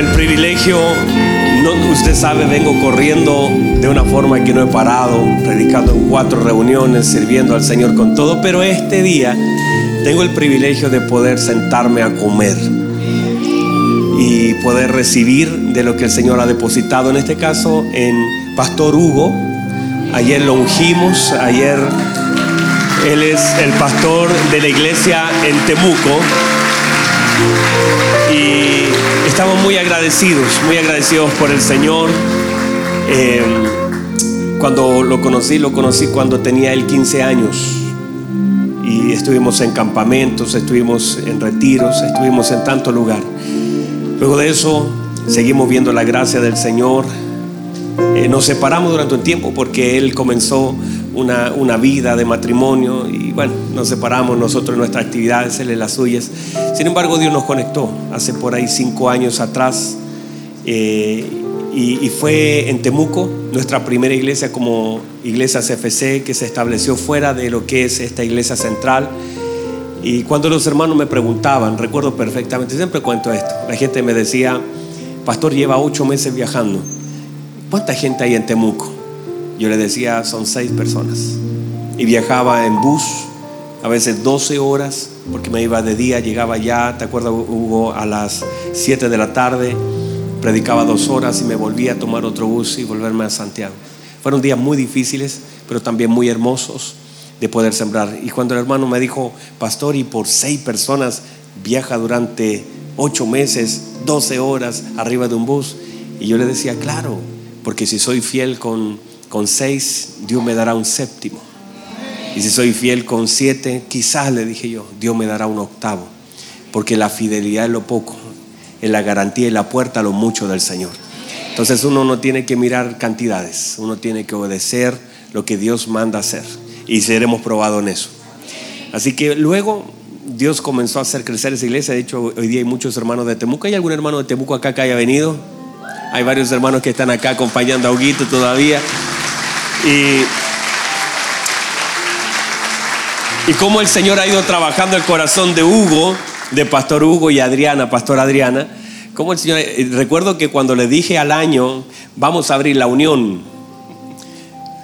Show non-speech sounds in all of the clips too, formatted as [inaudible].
el privilegio, no, usted sabe, vengo corriendo de una forma que no he parado, predicando en cuatro reuniones, sirviendo al Señor con todo, pero este día tengo el privilegio de poder sentarme a comer y poder recibir de lo que el Señor ha depositado, en este caso en Pastor Hugo. Ayer lo ungimos, ayer él es el pastor de la iglesia en Temuco y estamos muy agradecidos, muy agradecidos por el Señor. Eh, cuando lo conocí, lo conocí cuando tenía él 15 años y estuvimos en campamentos, estuvimos en retiros, estuvimos en tanto lugar. Luego de eso seguimos viendo la gracia del Señor. Eh, nos separamos durante un tiempo porque Él comenzó una, una, vida de matrimonio y bueno, nos separamos nosotros nuestras actividades, Él en las suyas. Sin embargo, Dios nos conectó hace por ahí cinco años atrás eh, y, y, fue en Temuco, nuestra primera iglesia como iglesia CFC que se estableció fuera de lo que es esta iglesia central. Y cuando los hermanos me preguntaban, recuerdo perfectamente, siempre cuento esto, la gente me decía, pastor lleva ocho meses viajando, ¿cuánta gente hay en Temuco? Yo le decía, son seis personas. Y viajaba en bus, a veces 12 horas, porque me iba de día, llegaba ya, ¿te acuerdas, Hugo? A las 7 de la tarde, predicaba dos horas y me volvía a tomar otro bus y volverme a Santiago. Fueron días muy difíciles, pero también muy hermosos de poder sembrar. Y cuando el hermano me dijo, pastor, y por seis personas viaja durante ocho meses, doce horas arriba de un bus. Y yo le decía, claro, porque si soy fiel con, con seis, Dios me dará un séptimo. Y si soy fiel con siete, quizás le dije yo, Dios me dará un octavo. Porque la fidelidad es lo poco, es la garantía y la puerta a lo mucho del Señor. Entonces uno no tiene que mirar cantidades, uno tiene que obedecer lo que Dios manda hacer y seremos probados en eso. Así que luego Dios comenzó a hacer crecer esa iglesia. De hecho, hoy día hay muchos hermanos de Temuco. ¿Hay algún hermano de Temuco acá que haya venido? Hay varios hermanos que están acá acompañando a Huguito todavía. Y, y cómo el Señor ha ido trabajando el corazón de Hugo, de Pastor Hugo y Adriana, Pastor Adriana. El Señor, recuerdo que cuando le dije al año, vamos a abrir la unión,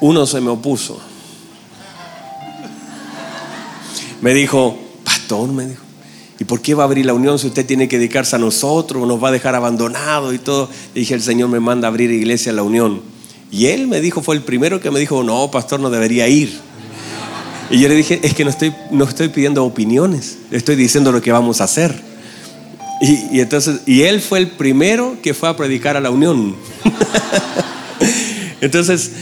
uno se me opuso. Me dijo, pastor, me dijo, ¿y por qué va a abrir la unión si usted tiene que dedicarse a nosotros, nos va a dejar abandonados y todo? Y dije, el Señor me manda a abrir iglesia a la unión. Y él me dijo, fue el primero que me dijo, no, pastor, no debería ir. Y yo le dije, es que no estoy, no estoy pidiendo opiniones, estoy diciendo lo que vamos a hacer. Y, entonces, y él fue el primero que fue a predicar a la unión. [laughs] entonces,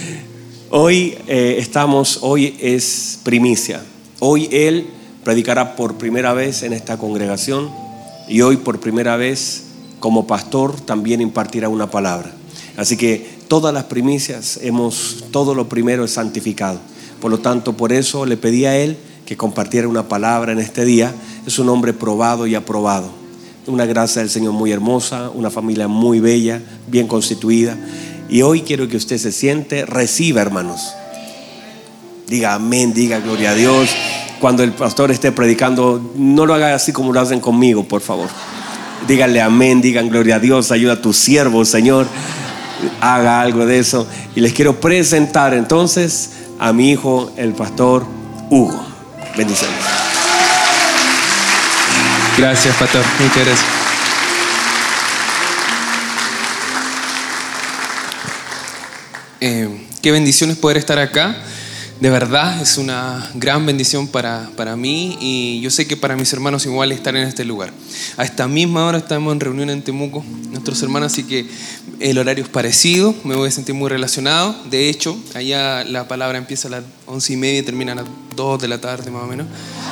hoy eh, estamos, hoy es primicia. Hoy Él predicará por primera vez en esta congregación y hoy por primera vez como pastor también impartirá una palabra. Así que todas las primicias hemos, todo lo primero es santificado. Por lo tanto, por eso le pedí a Él que compartiera una palabra en este día. Es un hombre probado y aprobado. Una gracia del Señor muy hermosa, una familia muy bella, bien constituida. Y hoy quiero que usted se siente, reciba hermanos Diga amén, diga gloria a Dios. Cuando el pastor esté predicando, no lo haga así como lo hacen conmigo, por favor. Díganle amén, digan gloria a Dios, ayuda a tu siervo, Señor. Haga algo de eso. Y les quiero presentar entonces a mi hijo, el pastor Hugo. Bendiciones. Gracias, pastor. Muchas gracias. Eh, qué bendiciones poder estar acá. De verdad es una gran bendición para, para, mí y yo sé que para mis hermanos igual estar en este lugar. A esta misma hora estamos en reunión en Temuco, nuestros hermanos, así que el horario es parecido, me voy a sentir muy relacionado. De hecho, allá la palabra empieza a las once y media y termina a las dos de la tarde más o menos.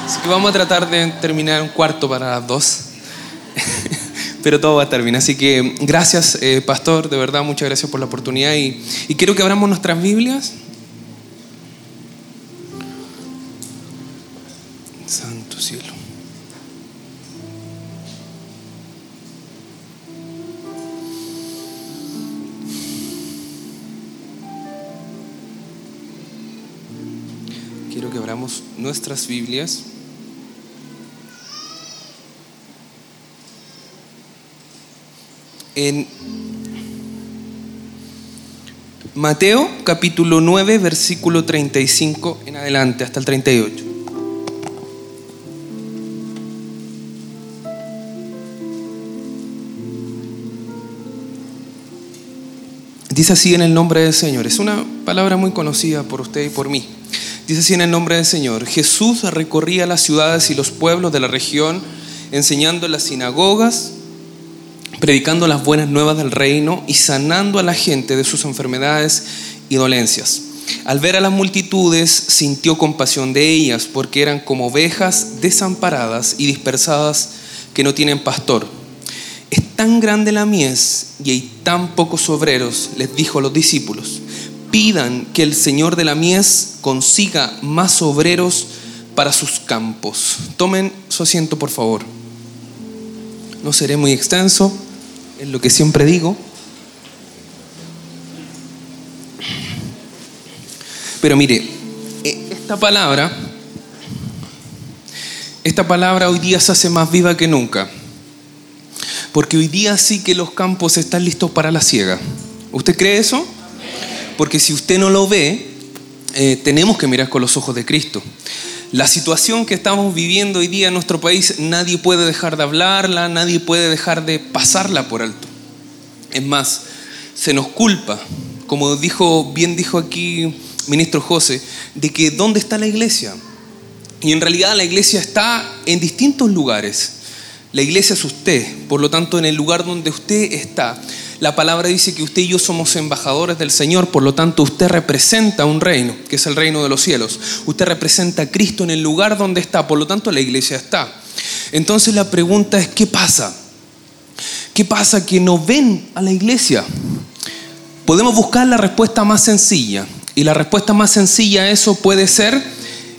Así que vamos a tratar de terminar un cuarto para las dos. [laughs] Pero todo va a estar bien. Así que gracias, eh, pastor, de verdad, muchas gracias por la oportunidad. Y, y quiero que abramos nuestras Biblias Quiero que abramos nuestras Biblias. en Mateo capítulo 9, versículo 35 en adelante, hasta el 38. Dice así en el nombre del Señor. Es una palabra muy conocida por usted y por mí. Dice así en el nombre del Señor. Jesús recorría las ciudades y los pueblos de la región, enseñando en las sinagogas, predicando las buenas nuevas del reino y sanando a la gente de sus enfermedades y dolencias. Al ver a las multitudes, sintió compasión de ellas, porque eran como ovejas desamparadas y dispersadas que no tienen pastor es tan grande la mies y hay tan pocos obreros, les dijo a los discípulos, pidan que el Señor de la mies consiga más obreros para sus campos. Tomen su asiento, por favor. No seré muy extenso, es lo que siempre digo. Pero mire, e, esta palabra, esta palabra hoy día se hace más viva que nunca. Porque hoy día sí que los campos están listos para la siega. ¿Usted cree eso? Porque si usted no lo ve, eh, tenemos que mirar con los ojos de Cristo. La situación que estamos viviendo hoy día en nuestro país, nadie puede dejar de hablarla, nadie puede dejar de pasarla por alto. Es más, se nos culpa, como bien dijo aquí ministro José, de que ¿dónde está la iglesia? Y en realidad la iglesia está en distintos lugares. La iglesia es usted, por lo tanto en el lugar donde usted está, la palabra dice que usted y yo somos embajadores del Señor, por lo tanto usted representa un reino, que es el reino de los cielos. Usted representa a Cristo en el lugar donde está, por lo tanto la iglesia está. Entonces la pregunta es, ¿qué pasa? ¿Qué pasa que no ven a la iglesia? Podemos buscar la respuesta más sencilla. Y la respuesta más sencilla a eso puede ser,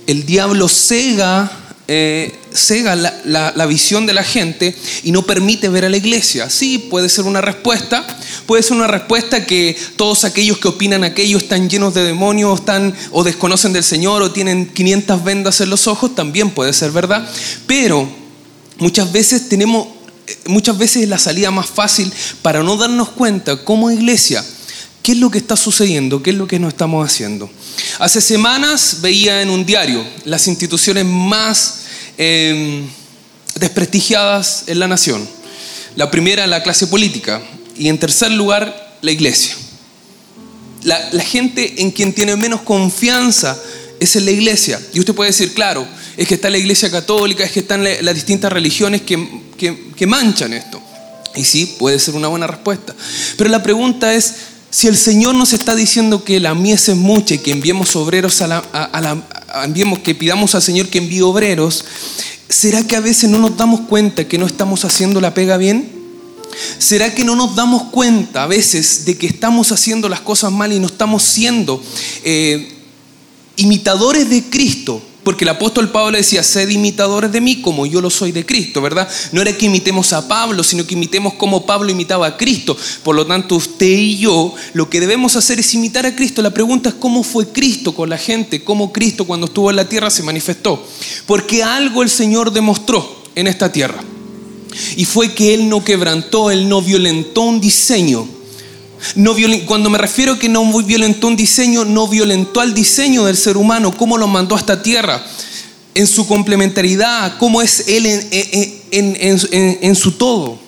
el diablo cega eh, cega la, visión de la gente y no permite ver a la iglesia. Sí, puede ser una respuesta, puede ser una respuesta que todos aquellos que opinan aquello están llenos de demonios están, o desconocen del Señor o tienen 500 vendas en los ojos, también puede ser verdad, pero muchas veces tenemos, muchas veces es la salida más fácil para no darnos cuenta como iglesia ¿Qué es lo que está sucediendo? ¿Qué es lo que no estamos haciendo? Hace semanas veía en un diario las instituciones más em, desprestigiadas en la nación. La primera, la clase política. Y en tercer lugar, la iglesia. La, gente en quien tiene menos confianza es en la iglesia. Y usted puede decir, claro, es que está la iglesia católica, es que están las distintas religiones que, que manchan esto. Y sí, puede ser una buena respuesta. Pero la pregunta es, si el Señor nos está diciendo que la mies es mucha y que enviemos obreros a la, que pidamos al Señor que envíe obreros, ¿será que a veces no nos damos cuenta que no estamos haciendo la pega bien? ¿Será que no nos damos cuenta a veces de que estamos haciendo las cosas mal y no estamos siendo eh, imitadores de Cristo? Porque el apóstol Pablo decía, sed imitadores de mí como yo lo soy de Cristo, ¿verdad? No era que imitemos a Pablo, sino que imitemos como Pablo imitaba a Cristo. Por lo tanto, usted y yo lo que debemos hacer es imitar a Cristo. La pregunta es cómo fue Cristo con la gente, cómo Cristo cuando estuvo en la tierra se manifestó. Porque algo el Señor demostró en esta tierra. Y fue que Él no quebrantó, Él no violentó un diseño no cuando me refiero que no violentó un diseño, no violentó al diseño del ser humano, cómo lo mandó a esta tierra, en su complementariedad, cómo es Él en, su todo,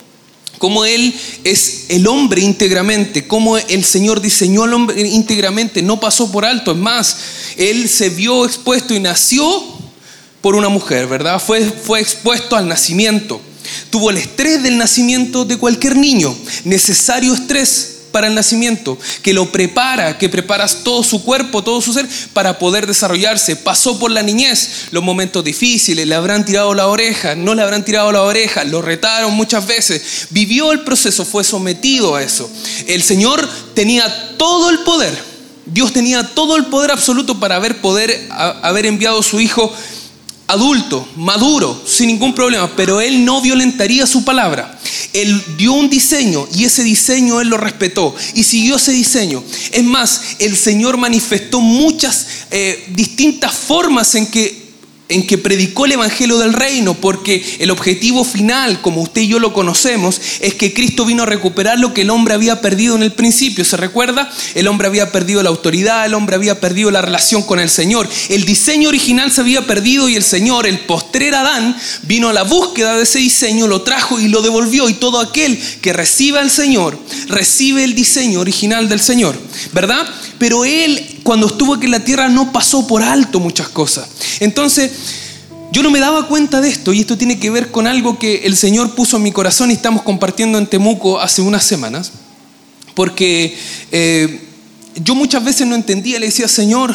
cómo Él es el hombre íntegramente, cómo el Señor diseñó al hombre íntegramente, no pasó por alto, es más, Él se vio expuesto y nació por una mujer, ¿verdad? Fue, fue expuesto al nacimiento. Tuvo el estrés del nacimiento de cualquier niño, necesario estrés para el nacimiento, que lo prepara, que preparas todo su cuerpo, todo su ser para poder desarrollarse. Pasó por la niñez, los momentos difíciles, le habrán tirado la oreja, no le habrán tirado la oreja, lo retaron muchas veces. Vivió el proceso, fue sometido a eso. El Señor tenía todo el poder. Dios tenía todo el poder absoluto para haber, poder, haber enviado a su Hijo adulto, maduro, sin ningún problema, pero él no violentaría su palabra. Él dio un diseño y ese diseño él lo respetó y siguió ese diseño. Es más, el Señor manifestó muchas eh, distintas formas en que en que predicó el Evangelio del Reino, porque el objetivo final, como usted y yo lo conocemos, es que Cristo vino a recuperar lo que el hombre había perdido en el principio. ¿Se recuerda? El hombre había perdido la autoridad, el hombre había perdido la relación con el Señor. El diseño original se había perdido y el Señor, el postrer Adán, vino a la búsqueda de ese diseño, lo trajo y lo devolvió. Y todo aquel que reciba al Señor, recibe el diseño original del Señor, ¿verdad? Pero Él, cuando estuvo aquí en la tierra, no pasó por alto muchas cosas. Entonces, yo no me daba cuenta de esto y esto tiene que ver con algo que el Señor puso en mi corazón y estamos compartiendo en Temuco hace unas semanas, porque eh, yo muchas veces no entendía, le decía, Señor,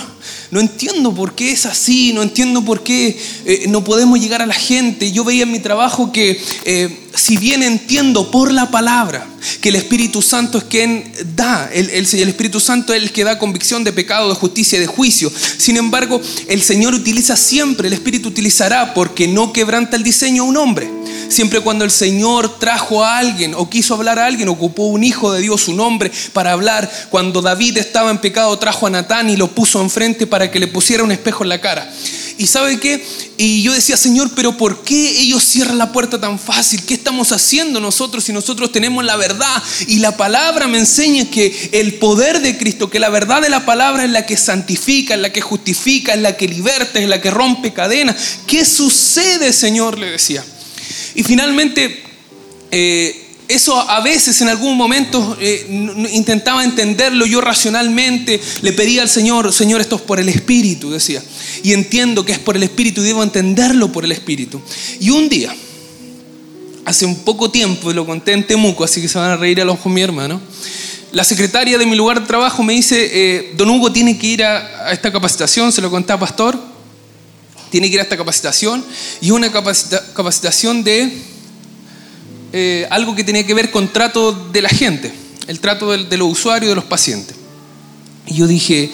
no entiendo por qué es así, no entiendo por qué eh, no podemos llegar a la gente. Yo veía en mi trabajo que eh, si bien entiendo por la palabra que el Espíritu Santo es quien da, el, Espíritu Santo es el que da convicción de pecado, de justicia de juicio. Sin embargo, el Señor utiliza siempre, el Espíritu utilizará porque no quebranta el diseño un hombre. Siempre cuando el Señor trajo a alguien o quiso hablar a alguien, ocupó un hijo de Dios, un hombre, para hablar. Cuando David estaba en pecado, trajo a Natán y lo puso enfrente para que le pusiera un espejo en la cara. ¿Y sabe qué? Y yo decía, Señor, pero ¿por qué ellos cierran la puerta tan fácil? ¿Qué estamos haciendo nosotros si nosotros tenemos la verdad? Y la palabra me enseña que el poder de Cristo, que la verdad de la palabra es la que santifica, es la que justifica, es la que liberta, es la que rompe cadenas. ¿Qué sucede, Señor? Le decía. Y finalmente, eh, eso a veces en algún momento eh, intentaba entenderlo yo racionalmente, le pedía al Señor, Señor, esto es por el Espíritu, decía. Y entiendo que es por el Espíritu y debo entenderlo por el Espíritu. Y un día, hace un poco tiempo, y lo conté en Temuco, así que se van a reír a los con mi hermano, la secretaria de mi lugar de trabajo me dice, eh, don Hugo tiene que ir a, esta capacitación, se lo conté a Pastor, tiene que ir a esta capacitación y una capacita capacitación de eh, algo que tenía que ver con trato de la gente, el trato de, de, los usuarios, de los pacientes. Y yo dije,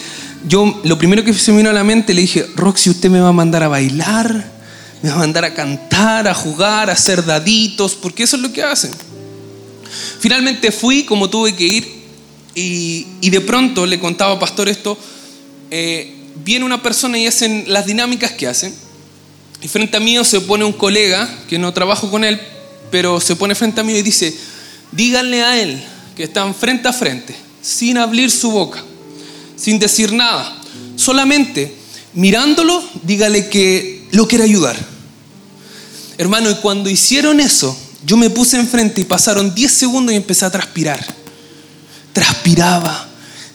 yo lo primero que se me vino a la mente le dije, Roxy, usted me va a mandar a bailar, me va a mandar a cantar, a jugar, a hacer daditos, porque eso es lo que hacen. Finalmente fui como tuve que ir y, y de pronto le contaba a Pastor esto. Eh, viene una persona y hacen las dinámicas que hacen. Y frente a mí se pone un colega, que no trabajo con él, pero se pone frente a mí y dice, díganle a él que están frente a frente, sin abrir su boca, sin decir nada, solamente mirándolo, dígale que lo quiere ayudar. Hermano, y cuando hicieron eso, yo me puse enfrente y pasaron 10 segundos y empecé a transpirar. Transpiraba.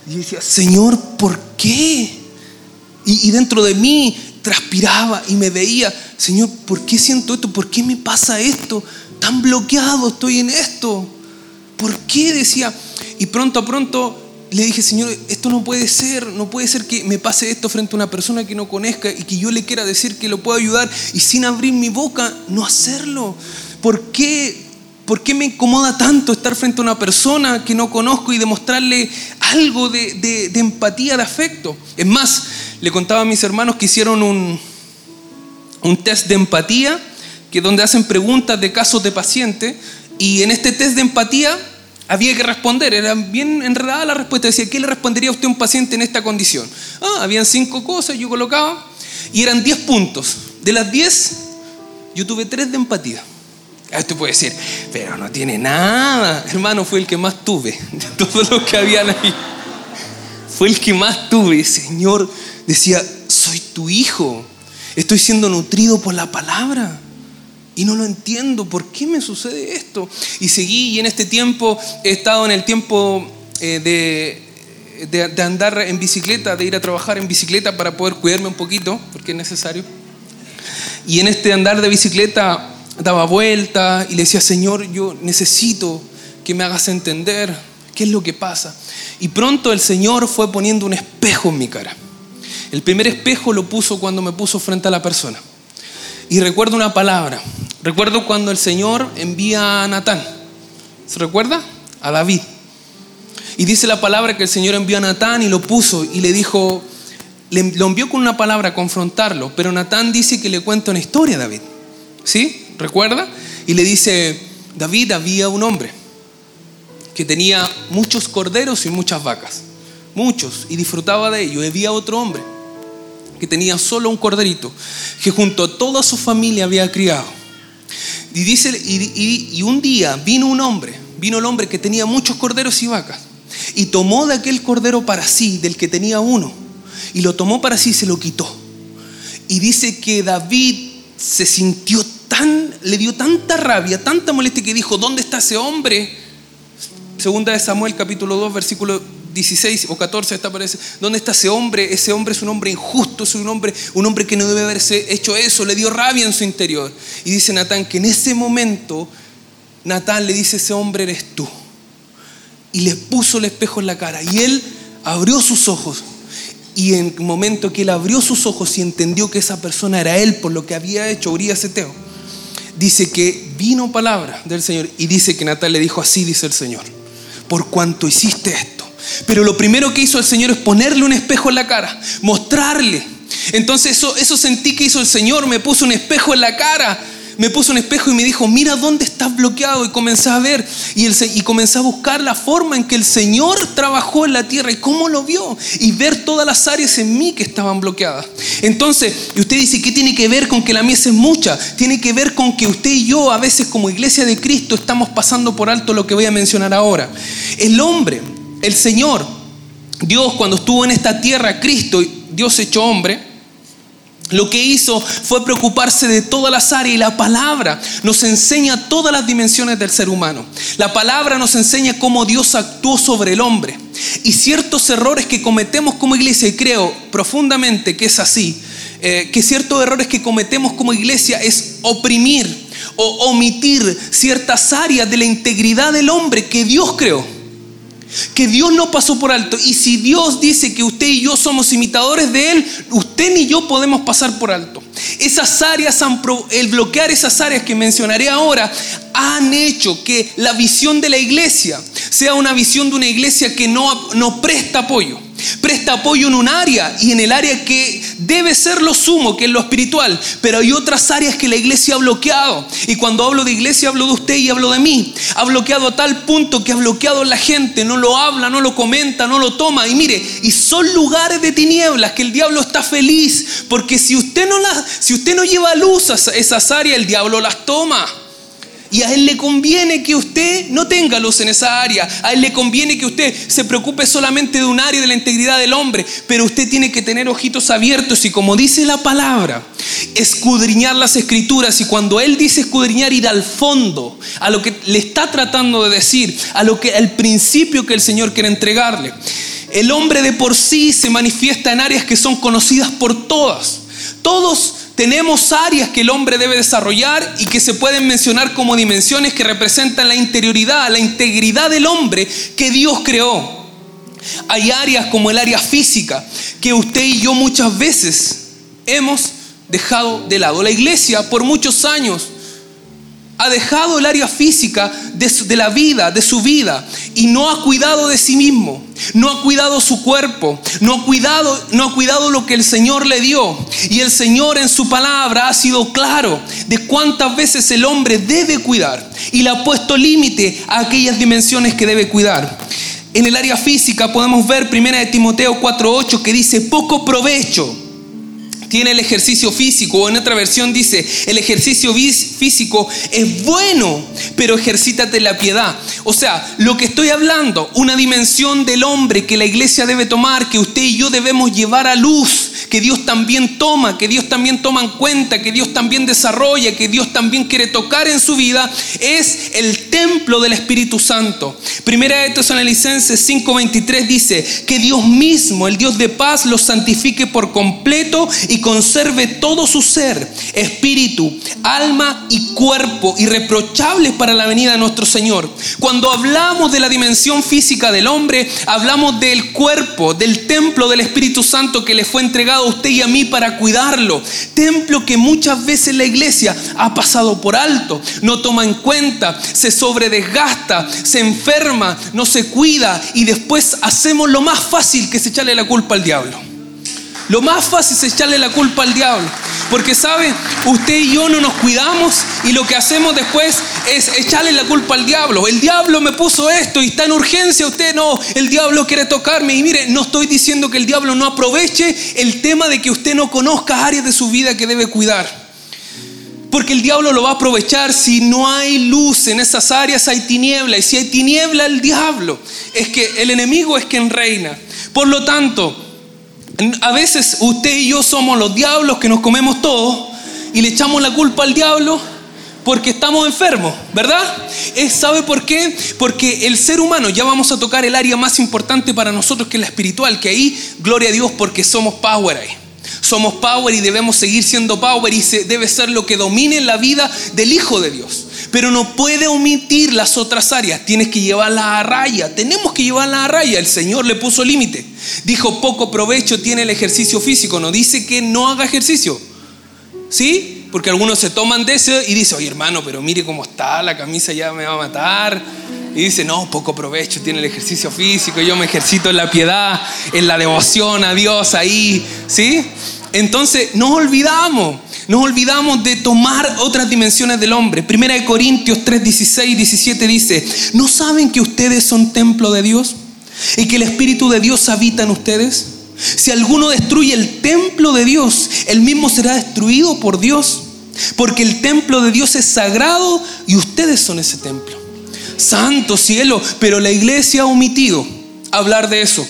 Y decía, Señor, ¿por qué? Y, y, dentro de mí transpiraba y me veía, Señor, ¿por qué siento esto? ¿Por qué me pasa esto? Tan bloqueado estoy en esto. ¿Por qué? Decía. Y pronto a pronto le dije, Señor, esto no puede ser, no puede ser que me pase esto frente a una persona que no conozca y que yo le quiera decir que lo puedo ayudar y sin abrir mi boca no hacerlo. ¿Por qué? ¿Por qué me incomoda tanto estar frente a una persona que no conozco y demostrarle algo de, empatía, de afecto? Es más, le contaba a mis hermanos que hicieron un, un test de empatía, que donde hacen preguntas de casos de pacientes, y en este test de empatía había que responder, era bien enredada la respuesta, decía, ¿qué le respondería a usted a un paciente en esta condición? Ah, habían cinco cosas, yo colocaba, y eran diez puntos. De las diez, yo tuve tres de empatía. Usted puede decir, pero no tiene nada. Hermano, fue el que más tuve de [laughs] todos los que habían ahí. Fue el que más tuve. Señor, decía, soy tu hijo. Estoy siendo nutrido por la palabra. Y no lo entiendo. ¿Por qué me sucede esto? Y seguí y en este tiempo he estado en el tiempo eh, de, de, de, andar en bicicleta, de ir a trabajar en bicicleta para poder cuidarme un poquito, porque es necesario. Y en este andar de bicicleta daba vuelta y le decía, Señor, yo necesito que me hagas entender qué es lo que pasa. Y pronto el Señor fue poniendo un espejo en mi cara. El primer espejo lo puso cuando me puso frente a la persona. Y recuerdo una palabra. Recuerdo cuando el Señor envía a Natán. ¿Se recuerda? A David. Y dice la palabra que el Señor envió a Natán y lo puso y le dijo, le, lo envió con una palabra a confrontarlo. Pero Natán dice que le cuenta una historia a David. ¿Sí? ¿Recuerda? Y le dice, David había un hombre que tenía muchos corderos y muchas vacas. Muchos. Y disfrutaba de ello. Había otro hombre que tenía solo un corderito, que junto a toda su familia había criado. Y, dice, y, un día vino un hombre, vino el hombre que tenía muchos corderos y vacas, y tomó de aquel cordero para sí, del que tenía uno, y lo tomó para sí y se lo quitó. Y dice que David se sintió tan, le dio tanta rabia, tanta molestia que dijo, ¿dónde está ese hombre? Segunda de Samuel capítulo 2 versículo 16 o 14 esta aparece. ¿Dónde está ese hombre? Ese hombre es un hombre injusto, es un hombre, un hombre que no debe haberse hecho eso, le dio rabia en su interior. Y dice Natán que en ese momento Natán le dice, ese hombre eres tú. Y le puso el espejo en la cara. Y él abrió sus ojos. Y en el momento que él abrió sus ojos y entendió que esa persona era él por lo que había hecho Urias Eteo, dice que vino palabra del Señor y dice que Natán le dijo así, dice el Señor por cuanto hiciste esto. Pero lo primero que hizo el Señor es ponerle un espejo en la cara, mostrarle. Entonces eso, eso sentí que hizo el Señor, me puso un espejo en la cara me puso un espejo y me dijo, mira dónde estás bloqueado. Y comencé a ver y, el, y comencé a buscar la forma en que el Señor trabajó en la tierra y cómo lo vio. Y ver todas las áreas en mí que estaban bloqueadas. Entonces, y usted dice, ¿qué tiene que ver con que la mies es mucha? Tiene que ver con que usted y yo a veces como iglesia de Cristo estamos pasando por alto lo que voy a mencionar ahora. El hombre, el Señor, Dios cuando estuvo en esta tierra, Cristo, Dios hecho hombre, lo que hizo fue preocuparse de todas las áreas y la palabra nos enseña todas las dimensiones del ser humano. La palabra nos enseña cómo Dios actuó sobre el hombre y ciertos errores que cometemos como iglesia, y creo profundamente que es así, eh, que ciertos errores que cometemos como iglesia es oprimir o omitir ciertas áreas de la integridad del hombre que Dios creó que Dios no pasó por alto. Y si Dios dice que usted y yo somos imitadores de Él, usted ni yo podemos pasar por alto. Esas áreas, el bloquear esas áreas que mencionaré ahora, han hecho que la visión de la iglesia sea una visión de una iglesia que no, no presta apoyo Presta apoyo en un área y en el área que debe ser lo sumo, que es lo espiritual. Pero hay otras áreas que la iglesia ha bloqueado. Y cuando hablo de iglesia hablo de usted y hablo de mí. Ha bloqueado a tal punto que ha bloqueado a la gente. No lo habla, no lo comenta, no lo toma. Y mire, y son lugares de tinieblas que el diablo está feliz. Porque si usted no, las, si usted no lleva luz a esas áreas, el diablo las toma. Y a Él le conviene que usted no tenga luz en esa área. A Él le conviene que usted se preocupe solamente de un área de la integridad del hombre. Pero usted tiene que tener ojitos abiertos y como dice la palabra, escudriñar las escrituras. Y cuando Él dice escudriñar, ir al fondo, a lo que le está tratando de decir, a lo que el principio que el Señor quiere entregarle. El hombre de por sí se manifiesta en áreas que son conocidas por todas. Todos tenemos áreas que el hombre debe desarrollar y que se pueden mencionar como dimensiones que representan la interioridad, la integridad del hombre que Dios creó. Hay áreas como el área física que usted y yo muchas veces hemos dejado de lado. La iglesia por muchos años ha dejado el área física de, la vida, de su vida, y no ha cuidado de sí mismo, no ha cuidado su cuerpo, no ha cuidado, no ha cuidado lo que el Señor le dio. Y el Señor en su palabra ha sido claro de cuántas veces el hombre debe cuidar y le ha puesto límite a aquellas dimensiones que debe cuidar. En el área física podemos ver 1 de Timoteo 4:8 que dice, poco provecho tiene el ejercicio físico, o en otra versión dice, el ejercicio físico es bueno, pero ejercítate la piedad. O sea, lo que estoy hablando, una dimensión del hombre que la iglesia debe tomar, que usted y yo debemos llevar a luz, que Dios también toma, que Dios también toma en cuenta, que Dios también desarrolla, que Dios también quiere tocar en su vida, es el templo del Espíritu Santo. Primera de Tesalonicenses 5:23 dice que Dios mismo, el Dios de paz, los santifique por completo y conserve todo su ser, espíritu, alma y cuerpo irreprochables para la venida de nuestro Señor. Cuando hablamos de la dimensión física del hombre, hablamos del cuerpo, del templo del Espíritu Santo que le fue entregado a usted y a mí para cuidarlo. Templo que muchas veces la iglesia ha pasado por alto, no toma en cuenta, se sobredesgasta, se enferma, no se cuida y después hacemos lo más fácil que es echarle la culpa al diablo. Lo más fácil es echarle la culpa al diablo. Porque sabe, usted y yo no nos cuidamos y lo que hacemos después es echarle la culpa al diablo. El diablo me puso esto y está en urgencia, usted no, el diablo quiere tocarme. Y mire, no estoy diciendo que el diablo no aproveche el tema de que usted no conozca áreas de su vida que debe cuidar. Porque el diablo lo va a aprovechar si no hay luz en esas áreas, hay tiniebla. Y si hay tiniebla, el diablo es que el enemigo es quien reina. Por lo tanto, a veces usted y yo somos los diablos que nos comemos todo y le echamos la culpa al diablo porque estamos enfermos, ¿verdad? ¿Sabe por qué? Porque el ser humano, ya vamos a tocar el área más importante para nosotros que es la espiritual, que ahí, gloria a Dios, porque somos power ahí. Somos power y debemos seguir siendo power y debe ser lo que domine la vida del Hijo de Dios. Pero no puede omitir las otras áreas, tienes que llevarla a raya, tenemos que llevarla a raya. El Señor le puso límite. Dijo, poco provecho tiene el ejercicio físico, no dice que no haga ejercicio. ¿Sí? Porque algunos se toman de eso y dicen, oye hermano, pero mire cómo está, la camisa ya me va a matar. Y dice, no, poco provecho tiene el ejercicio físico, yo me ejercito en la piedad, en la devoción a Dios ahí, ¿sí? Entonces nos olvidamos, nos olvidamos de tomar otras dimensiones del hombre. Primera de Corintios 3, 16 17 dice, ¿no saben que ustedes son templo de Dios? Y que el Espíritu de Dios habita en ustedes. Si alguno destruye el templo de Dios, el mismo será destruido por Dios. Porque el templo de Dios es sagrado y ustedes son ese templo. Santo cielo, pero la iglesia ha omitido hablar de eso.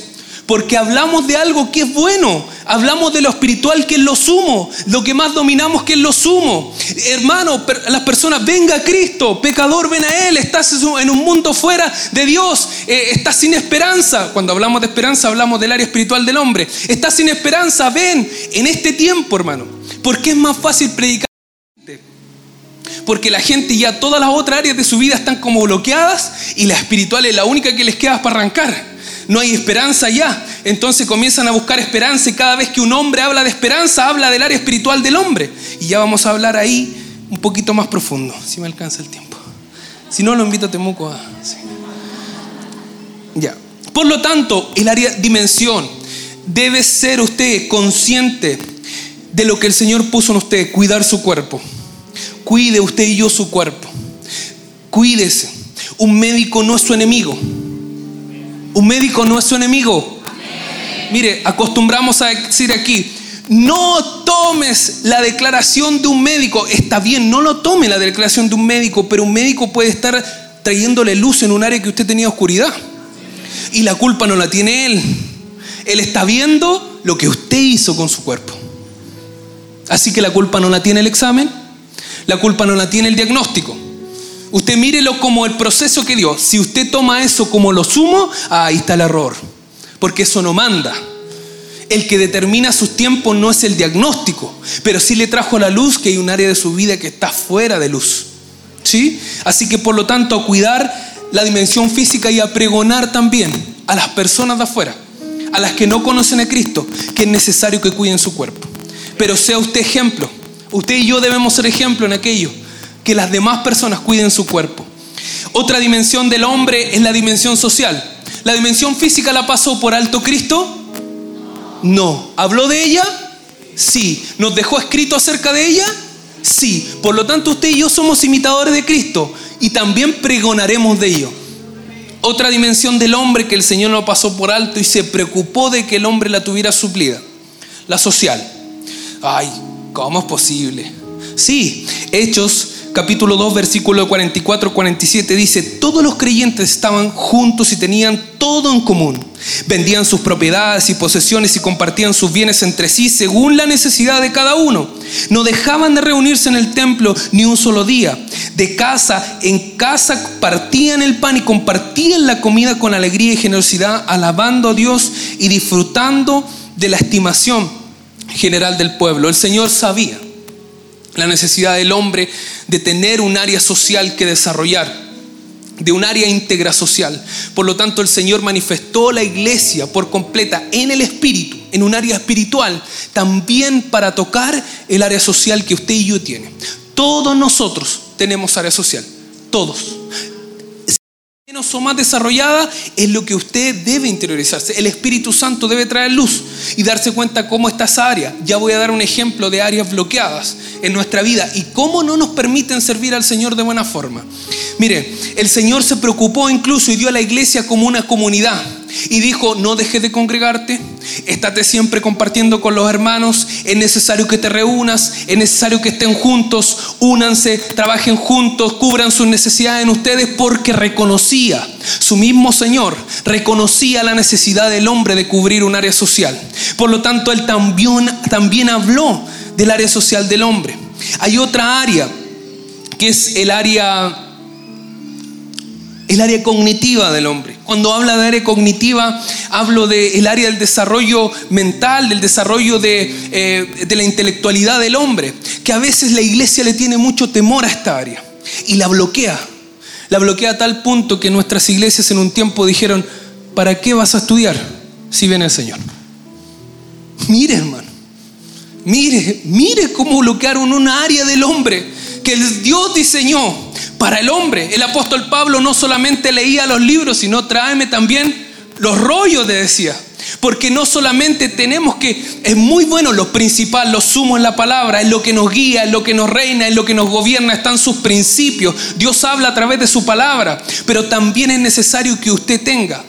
Porque hablamos de algo que es bueno, hablamos de lo espiritual que es lo sumo, lo que más dominamos que es lo sumo. Hermano, las personas, venga a Cristo, pecador, ven a Él, estás en un mundo fuera de Dios, eh, estás sin esperanza. Cuando hablamos de esperanza hablamos del área espiritual del hombre. Estás sin esperanza, ven en este tiempo, hermano. Porque es más fácil predicar porque la gente ya todas las otras áreas de su vida están como bloqueadas y la espiritual es la única que les queda para arrancar. No hay esperanza ya. Entonces comienzan a buscar esperanza y cada vez que un hombre habla de esperanza, habla del área espiritual del hombre. Y ya vamos a hablar ahí un poquito más profundo, si me alcanza el tiempo. Si no, lo invito a Temuco a... Ya. Por lo tanto, el área dimensión debe ser usted consciente de lo que el Señor puso en usted, cuidar su cuerpo. Cuide usted y yo su cuerpo. Cuídese. Un médico no es su enemigo. Un médico no es su enemigo. Mire, acostumbramos a decir aquí, no tomes la declaración de un médico. Está bien, no lo tome la declaración de un médico, pero un médico puede estar trayéndole luz en un área que usted tenía oscuridad. Y la culpa no la tiene él. Él está viendo lo que usted hizo con su cuerpo. Así que la culpa no la tiene el examen, la culpa no la tiene el diagnóstico. Usted mírelo como el proceso que dio. Si usted toma eso como lo sumo, ahí está el error. Porque eso no manda. El que determina sus tiempos no es el diagnóstico, pero sí le trajo a la luz que hay un área de su vida que está fuera de luz. ¿Sí? Así que por lo tanto cuidar la dimensión física y a pregonar también a las personas de afuera, a las que no conocen a Cristo, que es necesario que cuiden su cuerpo. Pero sea usted ejemplo. Usted y yo debemos ser ejemplo en aquello, que las demás personas cuiden su cuerpo. Otra dimensión del hombre es la dimensión social. ¿La dimensión física la pasó por alto Cristo? No. ¿Habló de ella? Sí. ¿Nos dejó escrito acerca de ella? Sí. Por lo tanto, usted y yo somos imitadores de Cristo y también pregonaremos de ello. Otra dimensión del hombre que el Señor no pasó por alto y se preocupó de que el hombre la tuviera suplida. La social. Ay, ¿cómo es posible? Sí, Hechos capítulo 2, versículo 44-47 dice, todos los creyentes estaban juntos y tenían todo en común. Vendían sus propiedades y posesiones y compartían sus bienes entre sí según la necesidad de cada uno. No dejaban de reunirse en el templo ni un solo día. De casa en casa partían el pan y compartían la comida con alegría y generosidad, alabando a Dios y disfrutando de la estimación general del pueblo. El Señor sabía la necesidad del hombre de tener un área social que desarrollar, de un área íntegra social. Por lo tanto, el Señor manifestó la iglesia por completa en el espíritu, en un área espiritual, también para tocar el área social que usted y yo tiene. Todos nosotros tenemos área social, todos. Menos o más desarrollada, es lo que usted debe interiorizarse. El Espíritu Santo debe traer luz y darse cuenta cómo está esa área. Ya voy a dar un ejemplo de áreas bloqueadas en nuestra vida y cómo no nos permiten servir al Señor de buena forma. Mire, el Señor se preocupó incluso y dio a la iglesia como una comunidad y dijo, no dejes de congregarte, estate siempre compartiendo con los hermanos, es necesario que te reúnas, es necesario que estén juntos, únanse, trabajen juntos, cubran sus necesidades en ustedes porque reconocía, su mismo Señor reconocía la necesidad del hombre de cubrir un área social. Por lo tanto, él también, también habló del área social del hombre. Hay otra área que es el área el área cognitiva del hombre. Cuando habla de área cognitiva, hablo del área del desarrollo mental, del desarrollo de, eh, de la intelectualidad del hombre, que a veces la iglesia le tiene mucho temor a esta área y la bloquea. La bloquea a tal punto que nuestras iglesias en un tiempo dijeron, ¿para qué vas a estudiar si viene el Señor? Mire, hermano, mire, mire cómo bloquearon una área del hombre que Dios diseñó para el hombre. El apóstol Pablo no solamente leía los libros, sino tráeme también los rollos, le decía. Porque no solamente tenemos que, es muy bueno lo principal, lo sumo en la palabra, es lo que nos guía, es lo que nos reina, es lo que nos gobierna, están sus principios. Dios habla a través de su palabra, pero también es necesario que usted tenga,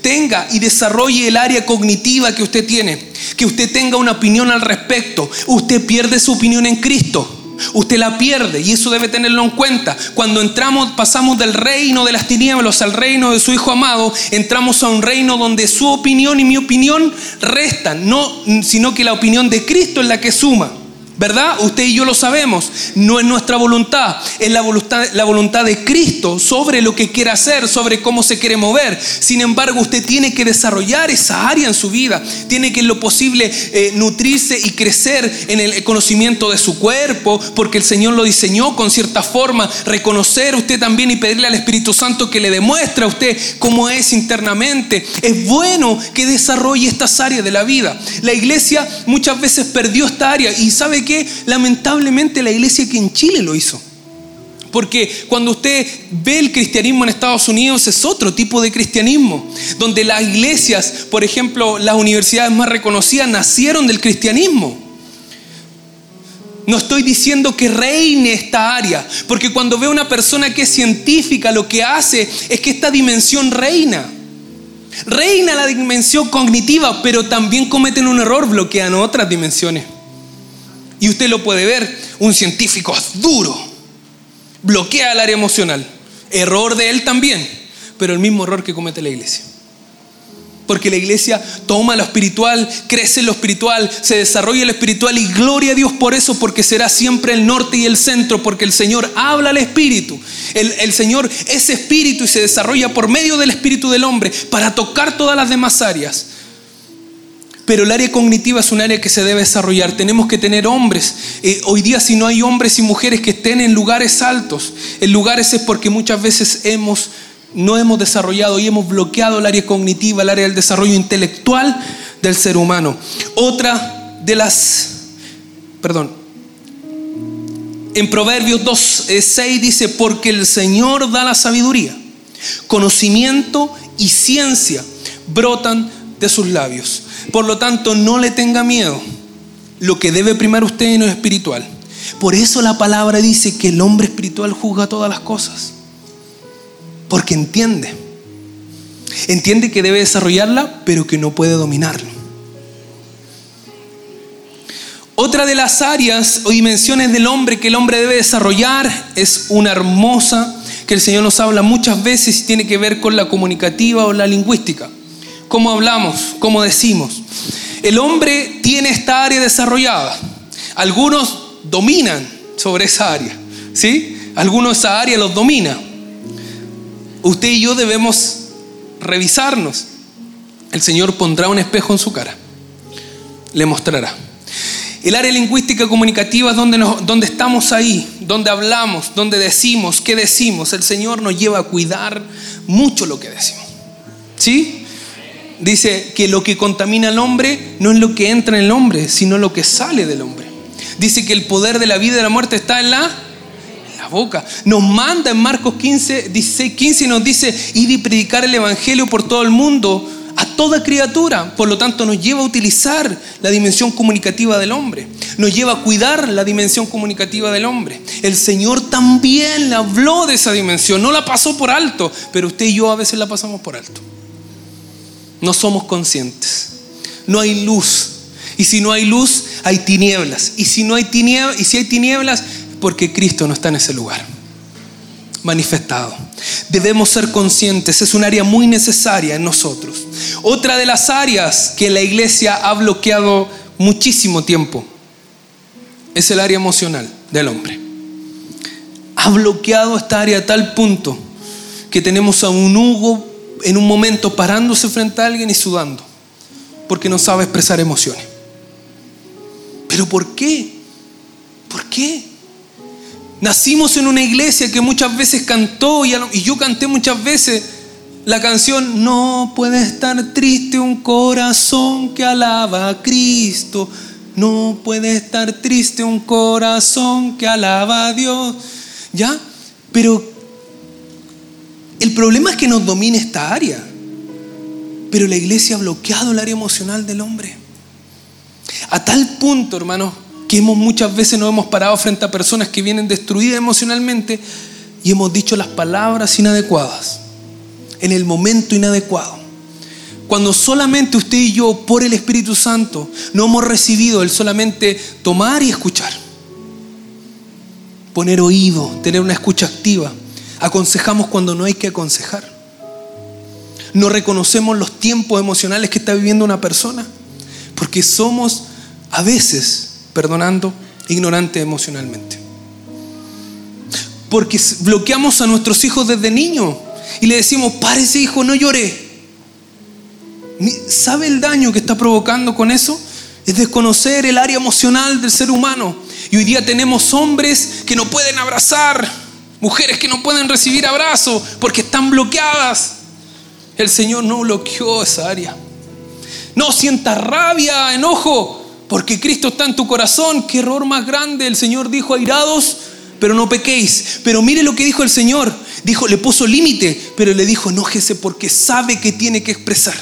tenga y desarrolle el área cognitiva que usted tiene, que usted tenga una opinión al respecto. Usted pierde su opinión en Cristo. Usted la pierde y eso debe tenerlo en cuenta. Cuando entramos, pasamos del reino de las tinieblas al reino de su Hijo amado, entramos a un reino donde su opinión y mi opinión restan, no, sino que la opinión de Cristo es la que suma. ¿Verdad? Usted y yo lo sabemos. No es nuestra voluntad, es la voluntad, la voluntad de Cristo sobre lo que quiere hacer, sobre cómo se quiere mover. Sin embargo, usted tiene que desarrollar esa área en su vida. Tiene que en lo posible eh, nutrirse y crecer en el conocimiento de su cuerpo, porque el Señor lo diseñó con cierta forma. Reconocer usted también y pedirle al Espíritu Santo que le demuestre a usted cómo es internamente. Es bueno que desarrolle estas áreas de la vida. La iglesia muchas veces perdió esta área y sabe que lamentablemente la iglesia que en Chile lo hizo. Porque cuando usted ve el cristianismo en Estados Unidos es otro tipo de cristianismo, donde las iglesias, por ejemplo, las universidades más reconocidas nacieron del cristianismo. No estoy diciendo que reine esta área, porque cuando veo una persona que es científica, lo que hace es que esta dimensión reina. Reina la dimensión cognitiva, pero también cometen un error, bloquean otras dimensiones. Y usted lo puede ver, un científico duro, bloquea el área emocional. Error de él también, pero el mismo error que comete la iglesia. Porque la iglesia toma lo espiritual, crece lo espiritual, se desarrolla lo espiritual y gloria a Dios por eso, porque será siempre el norte y el centro, porque el Señor habla al espíritu. El, el, Señor es espíritu y se desarrolla por medio del espíritu del hombre para tocar todas las demás áreas. Pero el área cognitiva es un área que se debe desarrollar. Tenemos que tener hombres. Eh, hoy día si no hay hombres y mujeres que estén en lugares altos, en lugares es porque muchas veces hemos, no hemos desarrollado y hemos bloqueado el área cognitiva, el área del desarrollo intelectual del ser humano. Otra de las, perdón, en Proverbios 2, 6 eh, dice, porque el Señor da la sabiduría, conocimiento y ciencia brotan de sus labios. Por lo tanto, no le tenga miedo. Lo que debe primar usted no es espiritual. Por eso la palabra dice que el hombre espiritual juzga todas las cosas. Porque entiende. Entiende que debe desarrollarla, pero que no puede dominarlo. Otra de las áreas o dimensiones del hombre que el hombre debe desarrollar es una hermosa que el Señor nos habla muchas veces y tiene que ver con la comunicativa o la lingüística cómo hablamos, cómo decimos. El hombre tiene esta área desarrollada. Algunos dominan sobre esa área, ¿sí? Algunos esa área los domina. Usted y yo debemos revisarnos. El Señor pondrá un espejo en su cara. Le mostrará. El área lingüística comunicativa es donde, donde estamos ahí, donde hablamos, donde decimos, qué decimos. El Señor nos lleva a cuidar mucho lo que decimos. ¿Sí? Dice que lo que contamina al hombre no es lo que entra en el hombre, sino lo que sale del hombre. Dice que el poder de la vida y de la muerte está en la, la boca. Nos manda en Marcos 15, 16, 15 y nos dice, ir y predicar el Evangelio por todo el mundo a toda criatura. Por lo tanto, nos lleva a utilizar la dimensión comunicativa del hombre. Nos lleva a cuidar la dimensión comunicativa del hombre. El Señor también habló de esa dimensión. No la pasó por alto, pero usted y yo a veces la pasamos por alto. No somos conscientes. No hay luz. Y si no hay luz, hay tinieblas. Y si no hay tinieblas, y si hay tinieblas, porque Cristo no está en ese lugar manifestado. Debemos ser conscientes, es un área muy necesaria en nosotros. Otra de las áreas que la iglesia ha bloqueado muchísimo tiempo es el área emocional del hombre. Ha bloqueado esta área a tal punto que tenemos a un Hugo en un momento parándose frente a alguien y sudando, porque no sabe expresar emociones. ¿Pero por qué? ¿Por qué? Nacimos en una iglesia que muchas veces cantó y, yo canté muchas veces la canción No puede estar triste un corazón que alaba a Cristo. No puede estar triste un corazón que alaba a Dios. ¿Ya? Pero el problema es que nos domina esta área. Pero la iglesia ha bloqueado el área emocional del hombre. A tal punto, hermanos, que hemos muchas veces nos hemos parado frente a personas que vienen destruidas emocionalmente y hemos dicho las palabras inadecuadas, en el momento inadecuado. Cuando solamente usted y yo, por el Espíritu Santo, no hemos recibido el solamente tomar y escuchar. Poner oído, tener una escucha activa. Aconsejamos cuando no hay que aconsejar. No reconocemos los tiempos emocionales que está viviendo una persona. Porque somos a veces perdonando, ignorante emocionalmente. Porque bloqueamos a nuestros hijos desde niños y le decimos, párese hijo, no llore. ¿Sabe el daño que está provocando con eso? Es desconocer el área emocional del ser humano. Y hoy día tenemos hombres que no pueden abrazar, mujeres que no pueden recibir abrazo porque están bloqueadas. El Señor no bloqueó esa área. No sienta rabia, enojo, porque Cristo está en tu corazón. Qué error más grande. El Señor dijo, airados, pero no pequéis. Pero mire lo que dijo el Señor. Dijo, le puso límite, pero le dijo, enójese porque sabe que tiene que expresar.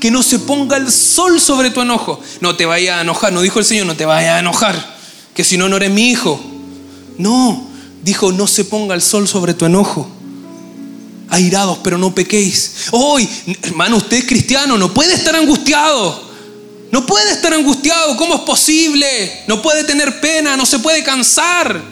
Que no se ponga el sol sobre tu enojo. No te vaya a enojar. No dijo el Señor, no te vaya a enojar. Que si no, no eres mi hijo. No, dijo, no se ponga el sol sobre tu enojo airados, pero no pequéis. Hoy, hermano, usted es cristiano, no puede estar angustiado. No puede estar angustiado. ¿Cómo es posible? No puede tener pena, no se puede cansar.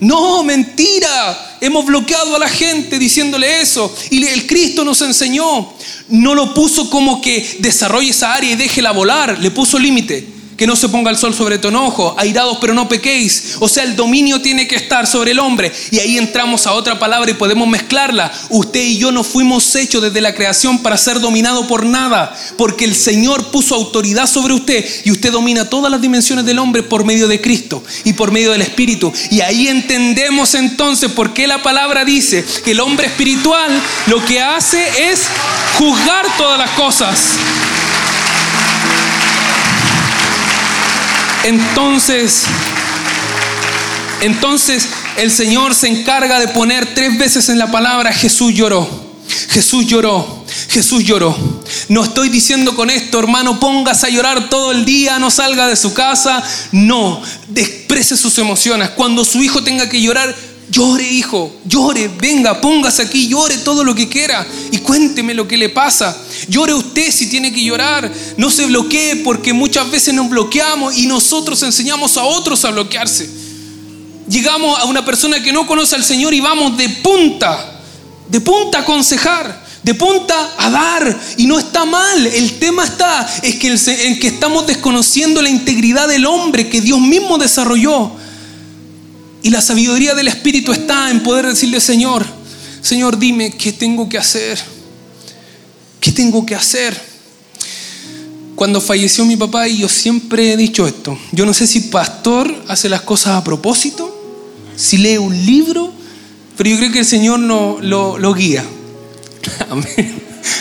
No, mentira. Hemos bloqueado a la gente diciéndole eso. Y el Cristo nos enseñó. No lo puso como que desarrolle esa área y déjela volar. Le puso límite que no se ponga el sol sobre tu enojo, airados pero no pequéis. O sea, el dominio tiene que estar sobre el hombre. Y ahí entramos a otra palabra y podemos mezclarla. Usted y yo no fuimos hechos desde la creación para ser dominado por nada, porque el Señor puso autoridad sobre usted y usted domina todas las dimensiones del hombre por medio de Cristo y por medio del Espíritu. Y ahí entendemos entonces por qué la palabra dice que el hombre espiritual lo que hace es juzgar todas las cosas. Entonces, entonces el Señor se encarga de poner tres veces en la palabra Jesús lloró. Jesús lloró. Jesús lloró. No estoy diciendo con esto, hermano, póngase a llorar todo el día, no salga de su casa. No, exprese sus emociones. Cuando su hijo tenga que llorar, Llore, hijo, llore, venga, póngase aquí, llore todo lo que quiera y cuénteme lo que le pasa. Llore usted si tiene que llorar. No se bloquee porque muchas veces nos bloqueamos y nosotros enseñamos a otros a bloquearse. Llegamos a una persona que no conoce al Señor y vamos de punta, de punta a aconsejar, de punta a dar. Y no está mal. El tema está es que en que estamos desconociendo la integridad del hombre que Dios mismo desarrolló y la sabiduría del Espíritu está en poder decirle, Señor, Señor, dime qué tengo que hacer. ¿Qué tengo que hacer? Cuando falleció mi papá, y yo siempre he dicho esto, yo no sé si pastor hace las cosas a propósito, si lee un libro, pero yo creo que el Señor no, lo, lo guía. [laughs]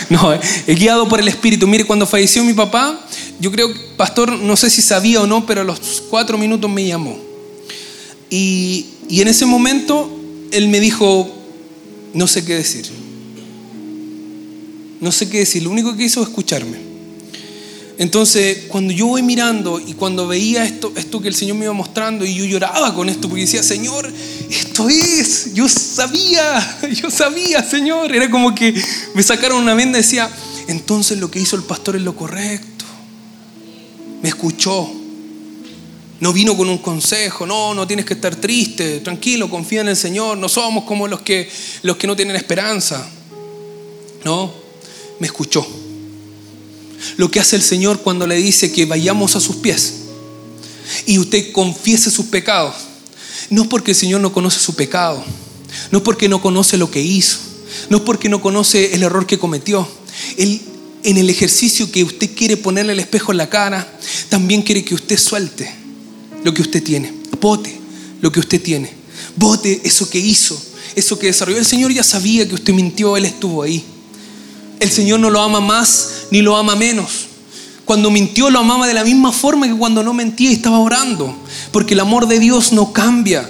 No, he guiado por el Espíritu. Mire, cuando falleció mi papá, yo creo que pastor, no sé si sabía o no, pero a los cuatro minutos me llamó y Y en ese momento él me dijo, no sé qué decir. No sé qué decir. Lo único que hizo es escucharme. Entonces, cuando yo voy mirando y cuando veía esto, esto que el Señor me iba mostrando y yo lloraba con esto porque decía, Señor, esto es, yo sabía, [laughs] yo sabía, Señor. Era como que me sacaron una venda y decía, entonces lo que hizo el pastor es lo correcto. Me escuchó. No vino con un consejo, no, no tienes que estar triste, tranquilo, confía en el Señor, no somos como los que, los que no tienen esperanza. No, me escuchó. Lo que hace el Señor cuando le dice que vayamos a sus pies y usted confiese sus pecados, no es porque el Señor no conoce su pecado, no es porque no conoce lo que hizo, no es porque no conoce el error que cometió. Él, en el ejercicio que usted quiere ponerle el espejo en la cara, también quiere que usted suelte lo que usted tiene, bote lo que usted tiene, bote eso que hizo, eso que desarrolló. El Señor ya sabía que usted mintió, Él estuvo ahí. El Señor no lo ama más ni lo ama menos. Cuando mintió lo amaba de la misma forma que cuando no mentía y estaba orando. Porque el amor de Dios no cambia.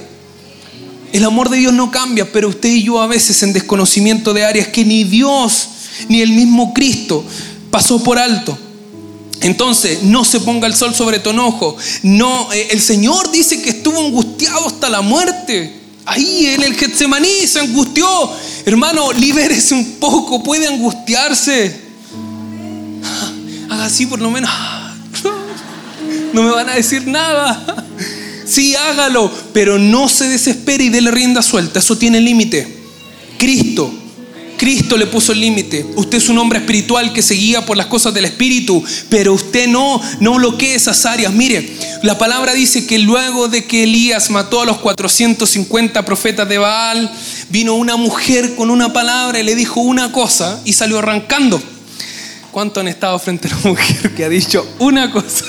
El amor de Dios no cambia, pero usted y yo a veces en desconocimiento de áreas que ni Dios ni el mismo Cristo pasó por alto. Entonces, no se ponga el sol sobre tu enojo. No, eh, el Señor dice que estuvo angustiado hasta la muerte. Ahí en el Getsemaní se angustió. Hermano, libérese un poco, puede angustiarse. Haga así por lo menos. No me van a decir nada. Sí, hágalo, pero no se desespere y déle rienda suelta. Eso tiene límite. Cristo Cristo le puso el límite. Usted es un hombre espiritual que se guía por las cosas del Espíritu, pero usted no, no bloquee esas áreas. Mire, la palabra dice que luego de que Elías mató a los 450 profetas de Baal, vino una mujer con una palabra y le dijo una cosa y salió arrancando. ¿Cuánto han estado frente a una mujer que ha dicho una cosa?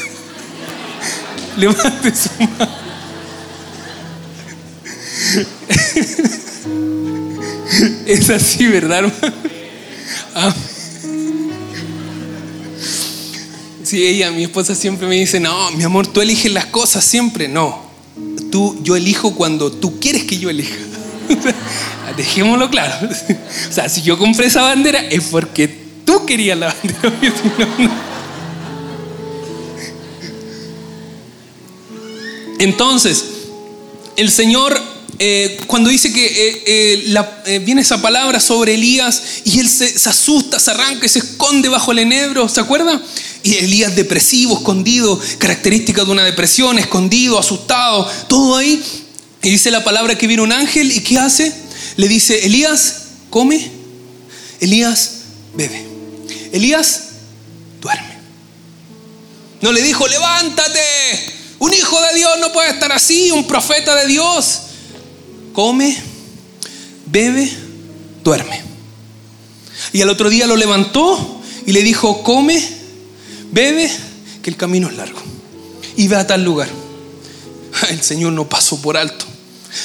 [laughs] Levante su mano. [laughs] [laughs] Es así, ¿verdad, hermano? Ah. Sí, ella, mi esposa siempre me dice, no, mi amor, tú eliges las cosas siempre. No, tú, yo elijo cuando tú quieres que yo elija. [laughs] Dejémoslo claro. O sea, si yo compré esa bandera es porque tú querías la bandera. Entonces, el Señor eh, cuando dice que eh, eh, viene esa palabra sobre Elías y él se, asusta, se arranca y se esconde bajo el enebro, ¿se acuerda? Y Elías depresivo, escondido, característica de una depresión, escondido, asustado, todo ahí. Y dice la palabra que viene un ángel y ¿qué hace? Le dice, Elías, come. Elías, bebe. Elías, duerme. No le dijo, levántate. Un hijo de Dios no puede estar así, un profeta de Dios come, bebe, duerme. Y al otro día lo levantó y le dijo, come, bebe, que el camino es largo. Y ve a tal lugar. [laughs] El Señor no pasó por alto.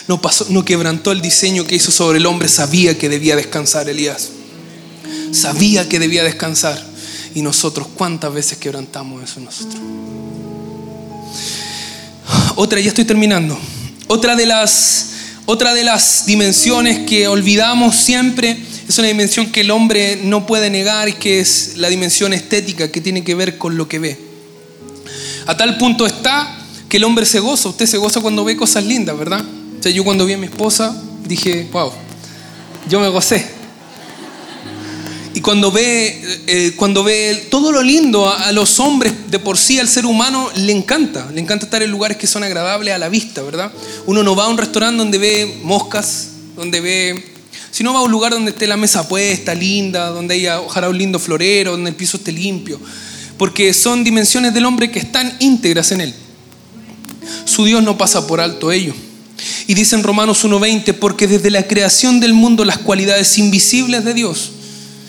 No, pasó, no quebrantó el diseño que hizo sobre el hombre. Sabía que debía descansar Elías. Sabía que debía descansar. Y nosotros, ¿cuántas veces quebrantamos eso nosotros? Otra, ya estoy terminando. Otra de las otra de las dimensiones que olvidamos siempre es una dimensión que el hombre no puede negar, que es la dimensión estética, que tiene que ver con lo que ve. A tal punto está que el hombre se goza, usted se goza cuando ve cosas lindas, ¿verdad? O sea, yo cuando vi a mi esposa dije, wow, yo me gocé. Y cuando ve, eh, cuando ve todo lo lindo a, los hombres, de por sí al ser humano le encanta. Le encanta estar en lugares que son agradables a la vista, ¿verdad? Uno no va a un restaurante donde ve moscas, donde ve... Si no va a un lugar donde esté la mesa puesta, linda, donde haya ojalá un lindo florero, donde el piso esté limpio. Porque son dimensiones del hombre que están íntegras en él. Su Dios no pasa por alto ello. Y dice en Romanos 1.20, porque desde la creación del mundo las cualidades invisibles de Dios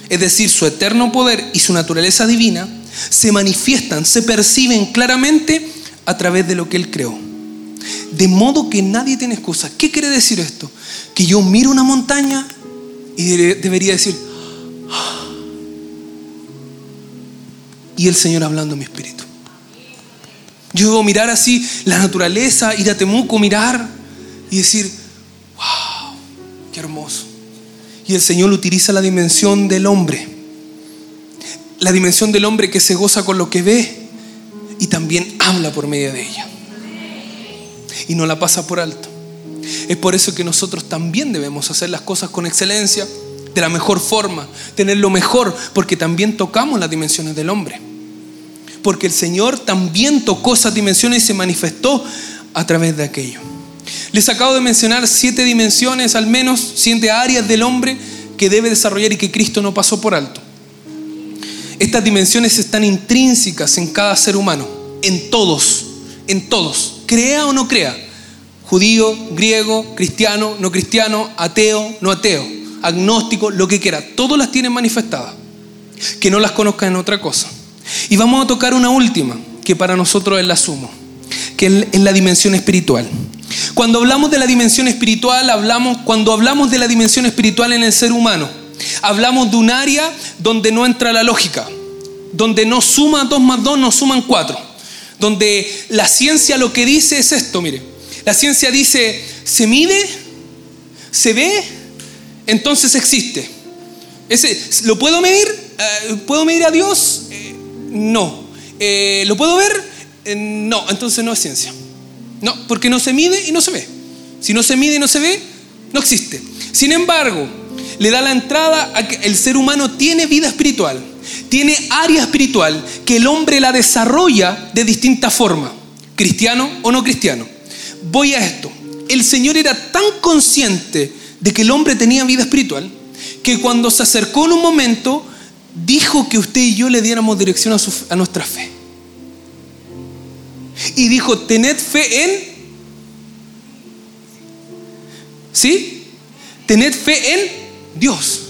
es decir, su eterno poder y su naturaleza divina, se manifiestan, se perciben claramente a través de lo que Él creó. De modo que nadie tiene excusa. ¿Qué quiere decir esto? Que yo miro una montaña y debería decir, ah". y el Señor hablando en mi espíritu. Yo debo mirar así la naturaleza, ir a Temuco, mirar y decir, Y el Señor utiliza la dimensión del hombre. La dimensión del hombre que se goza con lo que ve y también habla por medio de ella. Y no la pasa por alto. Es por eso que nosotros también debemos hacer las cosas con excelencia, de la mejor forma, tener lo mejor, porque también tocamos las dimensiones del hombre. Porque el Señor también tocó esas dimensiones y se manifestó a través de aquello. Les acabo de mencionar siete dimensiones, al menos siete áreas del hombre que debe desarrollar y que Cristo no pasó por alto. Estas dimensiones están intrínsecas en cada ser humano, en todos, en todos, crea o no crea, judío, griego, cristiano, no cristiano, ateo, no ateo, agnóstico, lo que quiera, todos las tienen manifestadas, que no las conozcan en otra cosa. Y vamos a tocar una última, que para nosotros es la sumo, que es la dimensión espiritual. Cuando hablamos de la dimensión espiritual, hablamos, cuando hablamos de la dimensión espiritual en el ser humano, hablamos de un área donde no entra la lógica, donde no suma 2 más 2, no suman 4, donde la ciencia lo que dice es esto, mire, la ciencia dice, se mide, se ve, entonces existe. Ese, ¿Lo puedo medir? Eh, ¿Puedo medir a Dios? Eh, no. Eh, ¿Lo puedo ver? no, entonces no es ciencia. No, porque no se mide y no se ve. Si no se mide y no se ve, no existe. Sin embargo, le da la entrada a que el ser humano tiene vida espiritual, tiene área espiritual que el hombre la desarrolla de distinta forma, cristiano o no cristiano. Voy a esto. El Señor era tan consciente de que el hombre tenía vida espiritual que cuando se acercó en un momento dijo que usted y yo le diéramos dirección a, a nuestra fe. Y dijo, tened fe en... ¿Sí? Tened fe en Dios.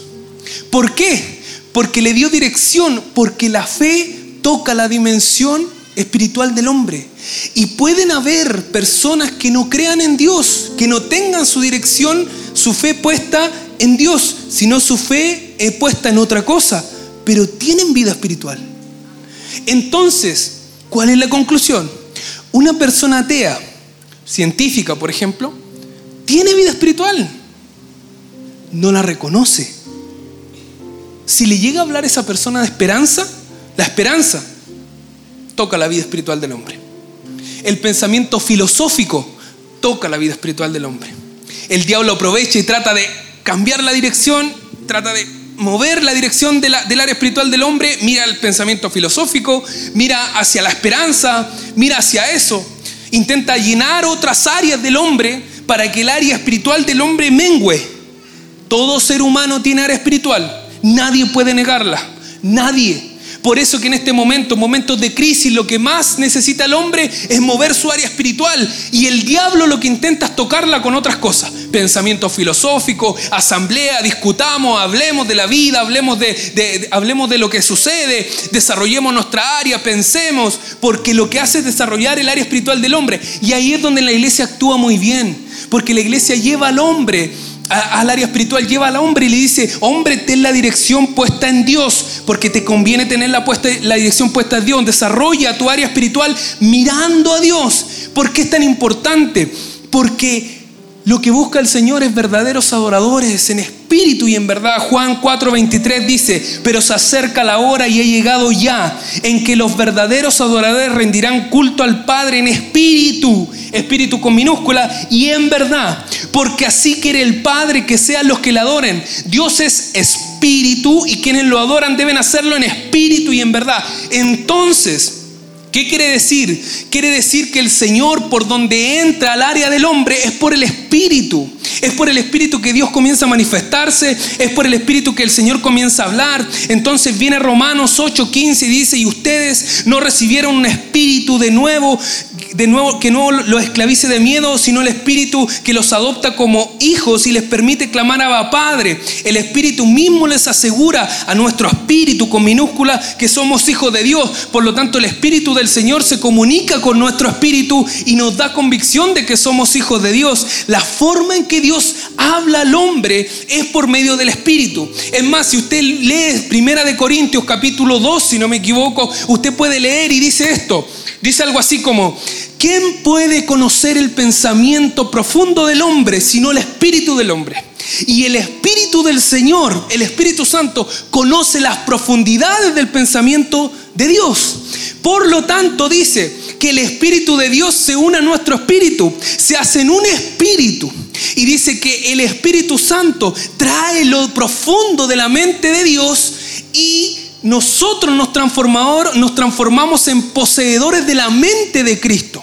¿Por qué? Porque le dio dirección, porque la fe toca la dimensión espiritual del hombre. Y pueden haber personas que no crean en Dios, que no tengan su dirección, su fe puesta en Dios, sino su fe es puesta en otra cosa, pero tienen vida espiritual. Entonces, ¿cuál es la conclusión? Una persona atea, científica por ejemplo, tiene vida espiritual, no la reconoce. Si le llega a hablar a esa persona de esperanza, la esperanza toca la vida espiritual del hombre. El pensamiento filosófico toca la vida espiritual del hombre. El diablo aprovecha y trata de cambiar la dirección, trata de mover la dirección del área espiritual del hombre, mira el pensamiento filosófico, mira hacia la esperanza, mira hacia eso. Intenta llenar otras áreas del hombre para que el área espiritual del hombre mengüe. Todo ser humano tiene área espiritual. Nadie puede negarla. Nadie. Por eso que en este momento, momentos de crisis, lo que más necesita el hombre es mover su área espiritual. Y el diablo lo que intenta es tocarla con otras cosas. Pensamiento filosófico, asamblea, discutamos, hablemos de la vida, hablemos de, hablemos de lo que sucede, desarrollemos nuestra área, pensemos, porque lo que hace es desarrollar el área espiritual del hombre. Y ahí es donde la iglesia actúa muy bien, porque la iglesia lleva al hombre al área espiritual, lleva al hombre y le dice, hombre, ten la dirección puesta en Dios, porque te conviene tener la, puesta, la dirección puesta en Dios. Desarrolla tu área espiritual mirando a Dios. ¿Por qué es tan importante? Porque lo que busca el Señor es verdaderos adoradores en espíritu y en verdad. Juan 4:23 dice, pero se acerca la hora y ha llegado ya en que los verdaderos adoradores rendirán culto al Padre en espíritu, espíritu con minúscula, y en verdad, porque así quiere el Padre que sean los que le adoren. Dios es espíritu y quienes lo adoran deben hacerlo en espíritu y en verdad. Entonces, ¿Qué quiere decir? Quiere decir que el Señor por donde entra al área del hombre es por el Espíritu. Es por el Espíritu que Dios comienza a manifestarse, es por el Espíritu que el Señor comienza a hablar. Entonces viene Romanos 8:15 y dice, y ustedes no recibieron un espíritu de nuevo, de nuevo que no los esclavice de miedo, sino el Espíritu que los adopta como hijos y les permite clamar a Padre. El Espíritu mismo les asegura a nuestro espíritu con minúscula que somos hijos de Dios. Por lo tanto, el Espíritu del Señor se comunica con nuestro espíritu y nos da convicción de que somos hijos de Dios. La forma en que Dios habla al hombre es por medio del espíritu. Es más, si usted lee Primera de Corintios capítulo 2, si no me equivoco, usted puede leer y dice esto. Dice algo así como, ¿quién puede conocer el pensamiento profundo del hombre sino el espíritu del hombre? Y el Espíritu del Señor, el Espíritu Santo, conoce las profundidades del pensamiento de Dios. Por lo tanto, dice que el Espíritu de Dios se une a nuestro espíritu, se hace en un espíritu. Y dice que el Espíritu Santo trae lo profundo de la mente de Dios y nosotros nos, nos transformamos en poseedores de la mente de Cristo.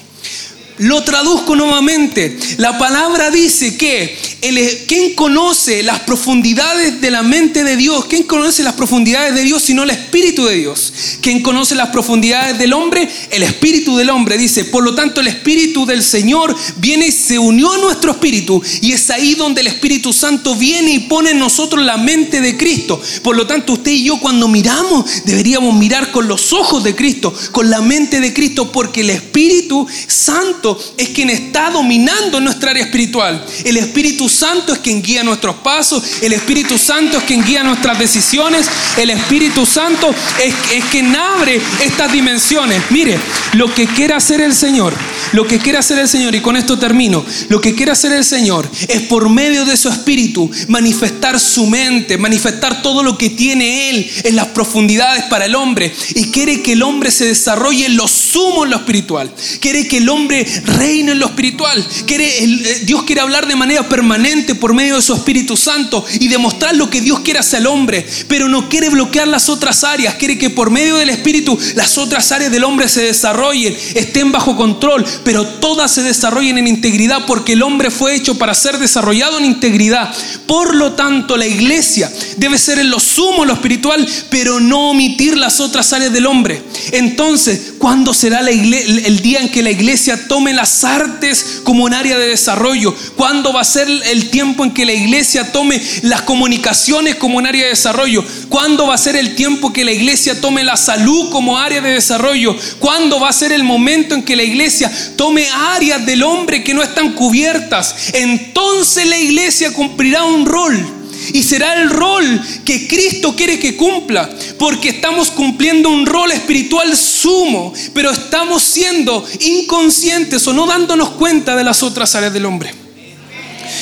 Lo traduzco nuevamente. La palabra dice que el, ¿quién conoce las profundidades de la mente de Dios? ¿Quién conoce las profundidades de Dios sino el Espíritu de Dios? ¿Quién conoce las profundidades del hombre? El Espíritu del hombre. Dice, por lo tanto el Espíritu del Señor viene y se unió a nuestro Espíritu. Y es ahí donde el Espíritu Santo viene y pone en nosotros la mente de Cristo. Por lo tanto usted y yo cuando miramos deberíamos mirar con los ojos de Cristo, con la mente de Cristo, porque el Espíritu Santo es quien está dominando nuestra área espiritual. El Espíritu Santo es quien guía nuestros pasos. El Espíritu Santo es quien guía nuestras decisiones. El Espíritu Santo es, es quien abre estas dimensiones. Mire, lo que quiere hacer el Señor, lo que quiere hacer el Señor, y con esto termino, lo que quiere hacer el Señor es por medio de su Espíritu manifestar su mente, manifestar todo lo que tiene Él en las profundidades para el hombre. Y quiere que el hombre se desarrolle en lo sumo en lo espiritual. Quiere que el hombre reina en lo espiritual. Eh, Dios quiere hablar de manera permanente por medio de su Espíritu Santo y demostrar lo que Dios quiere hacia el hombre. Pero no quiere bloquear las otras áreas. Quiere que por medio del Espíritu las otras áreas del hombre se desarrollen, estén bajo control, pero todas se desarrollen en integridad porque el hombre fue hecho para ser desarrollado en integridad. Por lo tanto, la iglesia debe ser en lo sumo, lo espiritual, pero no omitir las otras áreas del hombre. Entonces, ¿cuándo será el día en que la iglesia tome las artes como un área de desarrollo? ¿Cuándo va a ser el tiempo en que la iglesia tome las comunicaciones como un área de desarrollo? ¿Cuándo va a ser el tiempo que la iglesia tome la salud como área de desarrollo? ¿Cuándo va a ser el momento en que la iglesia tome áreas del hombre que no están cubiertas? Entonces la iglesia cumplirá un rol. Y será el rol que Cristo quiere que cumpla, porque estamos cumpliendo un rol espiritual sumo, pero estamos siendo inconscientes o no dándonos cuenta de las otras áreas del hombre.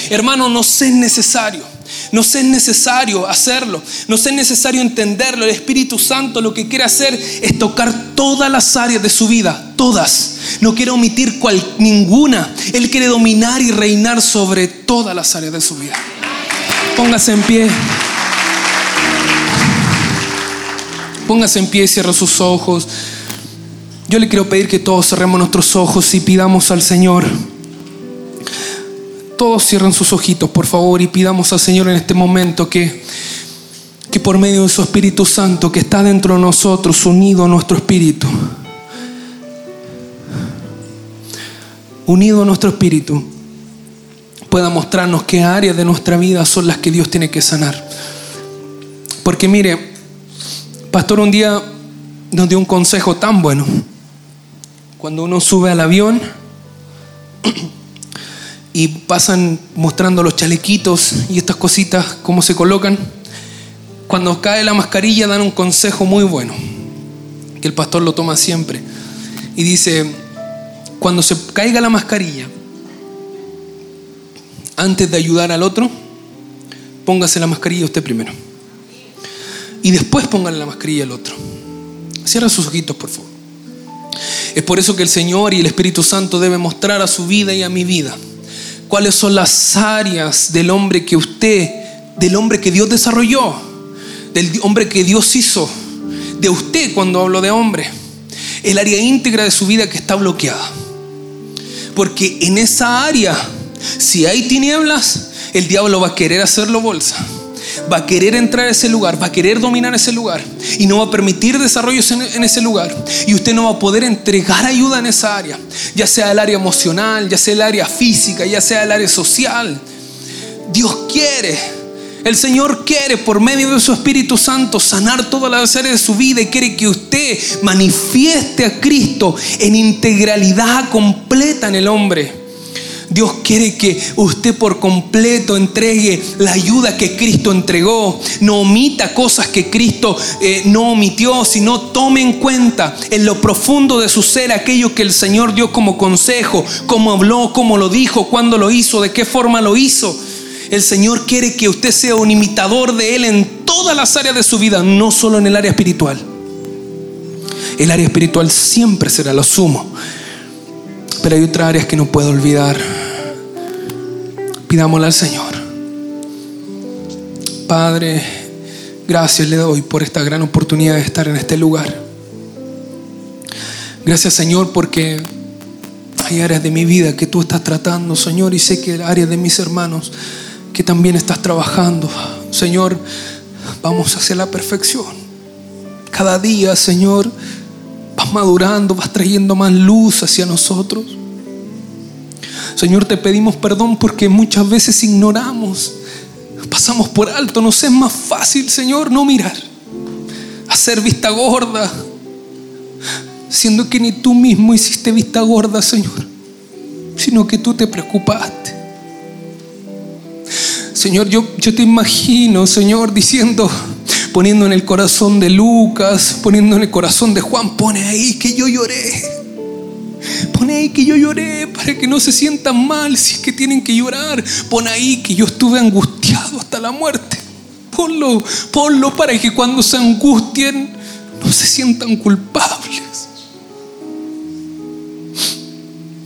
Hermano, nos es necesario. Nos es necesario hacerlo, nos es necesario entenderlo. El Espíritu Santo lo que quiere hacer es tocar todas las áreas de su vida, todas. No quiere omitir cual, ninguna. Él quiere dominar y reinar sobre todas las áreas de su vida. Póngase en pie. Póngase en pie cierre sus ojos. Yo le quiero pedir que todos cerremos nuestros ojos y pidamos al Señor. Todos cierren sus ojitos, por favor, y pidamos al Señor en este momento que, que por medio de su Espíritu Santo que está dentro de nosotros, unido a nuestro espíritu, unido a nuestro espíritu, pueda mostrarnos qué áreas de nuestra vida son las que Dios tiene que sanar. Porque mire, pastor un día nos dio un consejo tan bueno. Cuando uno sube al avión [clears throat] y pasan mostrando los chalequitos y estas cositas, cómo se colocan, cuando cae la mascarilla dan un consejo muy bueno, que el pastor lo toma siempre. Y dice, cuando se caiga la mascarilla, antes de ayudar al otro, póngase la mascarilla usted primero. Y después póngale la mascarilla al otro. Cierra sus ojitos, por favor. Es por eso que el Señor y el Espíritu Santo deben mostrar a su vida y a mi vida cuáles son las áreas del hombre que usted, del hombre que Dios desarrolló, del hombre que Dios hizo, de usted cuando hablo de hombre, el área íntegra de su vida que está bloqueada. Porque en esa área si hay tinieblas, el diablo va a querer hacerlo bolsa. Va a querer entrar a ese lugar, va a querer dominar ese lugar y no va a permitir desarrollos en, ese lugar. Y usted no va a poder entregar ayuda en esa área, ya sea el área emocional, ya sea el área física, ya sea el área social. Dios quiere, el Señor quiere por medio de su Espíritu Santo sanar todas las áreas de su vida y quiere que usted manifieste a Cristo en integralidad completa en el hombre. Dios quiere que usted por completo entregue la ayuda que Cristo entregó. No omita cosas que Cristo eh, no omitió, sino tome en cuenta en lo profundo de su ser aquello que el Señor dio como consejo, cómo habló, cómo lo dijo, cuándo lo hizo, de qué forma lo hizo. El Señor quiere que usted sea un imitador de Él en todas las áreas de su vida, no solo en el área espiritual. El área espiritual siempre será lo sumo, pero hay otras áreas que no puedo olvidar. Pidámosle al Señor. Padre, gracias le doy por esta gran oportunidad de estar en este lugar. Gracias Señor porque hay áreas de mi vida que tú estás tratando, Señor, y sé que hay áreas de mis hermanos que también estás trabajando. Señor, vamos hacia la perfección. Cada día, Señor, madurando, vas trayendo más luz hacia nosotros. Señor, te pedimos perdón porque muchas veces ignoramos, pasamos por alto. Nos es más fácil, Señor, no mirar, hacer vista gorda, siendo que ni tú mismo hiciste vista gorda, Señor, sino que tú te preocupaste. Señor, yo, yo te imagino, Señor, diciendo, poniendo en el corazón de Lucas, poniendo en el corazón de Juan, pone ahí que yo lloré. Pone ahí que yo lloré para que no se sientan mal si es que tienen que llorar. Pon ahí que yo estuve angustiado hasta la muerte. Ponlo, ponlo para que cuando se angustien no se sientan culpables.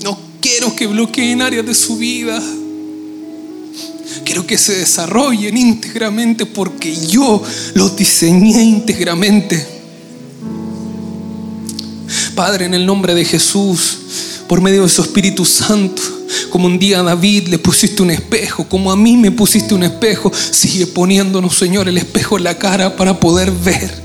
No quiero que bloqueen áreas de su vida. Quiero que se desarrollen íntegramente porque yo los diseñé íntegramente. Padre, en el nombre de Jesús, por medio de su Espíritu Santo, como un día a David le pusiste un espejo, como a mí me pusiste un espejo, sigue poniéndonos, Señor, el espejo en la cara para poder ver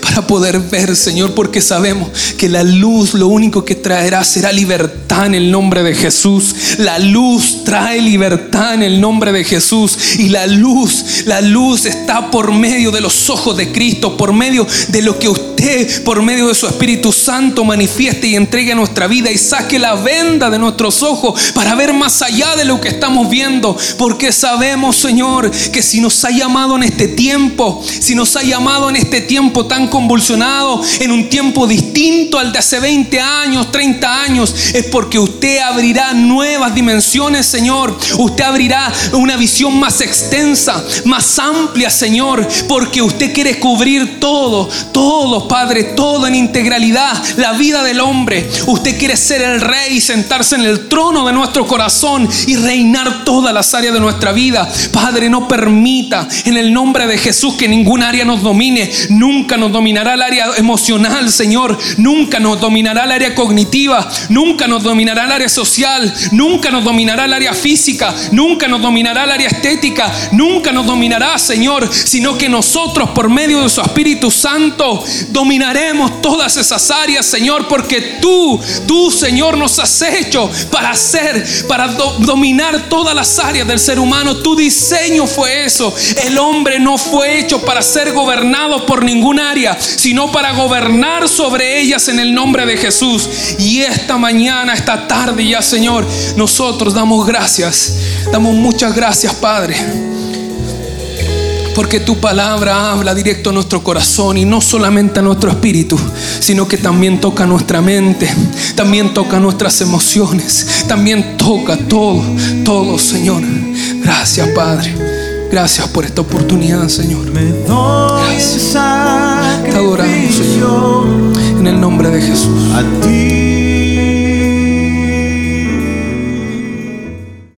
para poder ver, Señor, porque sabemos que la luz lo único que traerá será libertad en el nombre de Jesús. La luz trae libertad en el nombre de Jesús. Y la luz, la luz está por medio de los ojos de Cristo, por medio de lo que usted, por medio de su Espíritu Santo, manifieste y entregue a nuestra vida y saque la venda de nuestros ojos para ver más allá de lo que estamos viendo. Porque sabemos, Señor, que si nos ha llamado en este tiempo, si nos ha llamado en este tiempo tan convulsionado, en un tiempo distinto al de hace 20 años, 30 años, es porque usted abrirá nuevas dimensiones, Señor. Usted abrirá una visión más extensa, más amplia, Señor, porque usted quiere cubrir todo, todo, Padre, todo en integralidad, la vida del hombre. Usted quiere ser el rey, sentarse en el trono de nuestro corazón y reinar todas las áreas de nuestra vida. Padre, no permita en el nombre de Jesús que ningún área nos domine, nunca nos dominará el área emocional, Señor. Nunca nos dominará el área cognitiva. Nunca nos dominará el área social. Nunca nos dominará el área física. Nunca nos dominará el área estética. Nunca nos dominará, Señor. Sino que nosotros, por medio de su Espíritu Santo, dominaremos todas esas áreas, Señor. Porque tú, tú, Señor, nos has hecho para hacer, para dominar todas las áreas del ser humano. Tu diseño fue eso. El hombre no fue hecho para ser gobernado por ningún sino para gobernar sobre ellas en el nombre de Jesús. Y esta mañana, esta tarde ya, Señor, nosotros damos gracias, damos muchas gracias, Padre. Porque tu palabra habla directo a nuestro corazón y no solamente a nuestro espíritu, sino que también toca nuestra mente, también toca nuestras emociones, también toca todo, todo, Señor. Gracias, Padre. Gracias por esta oportunidad, Señor. Gracias. Señor. En el nombre de Jesús. A ti.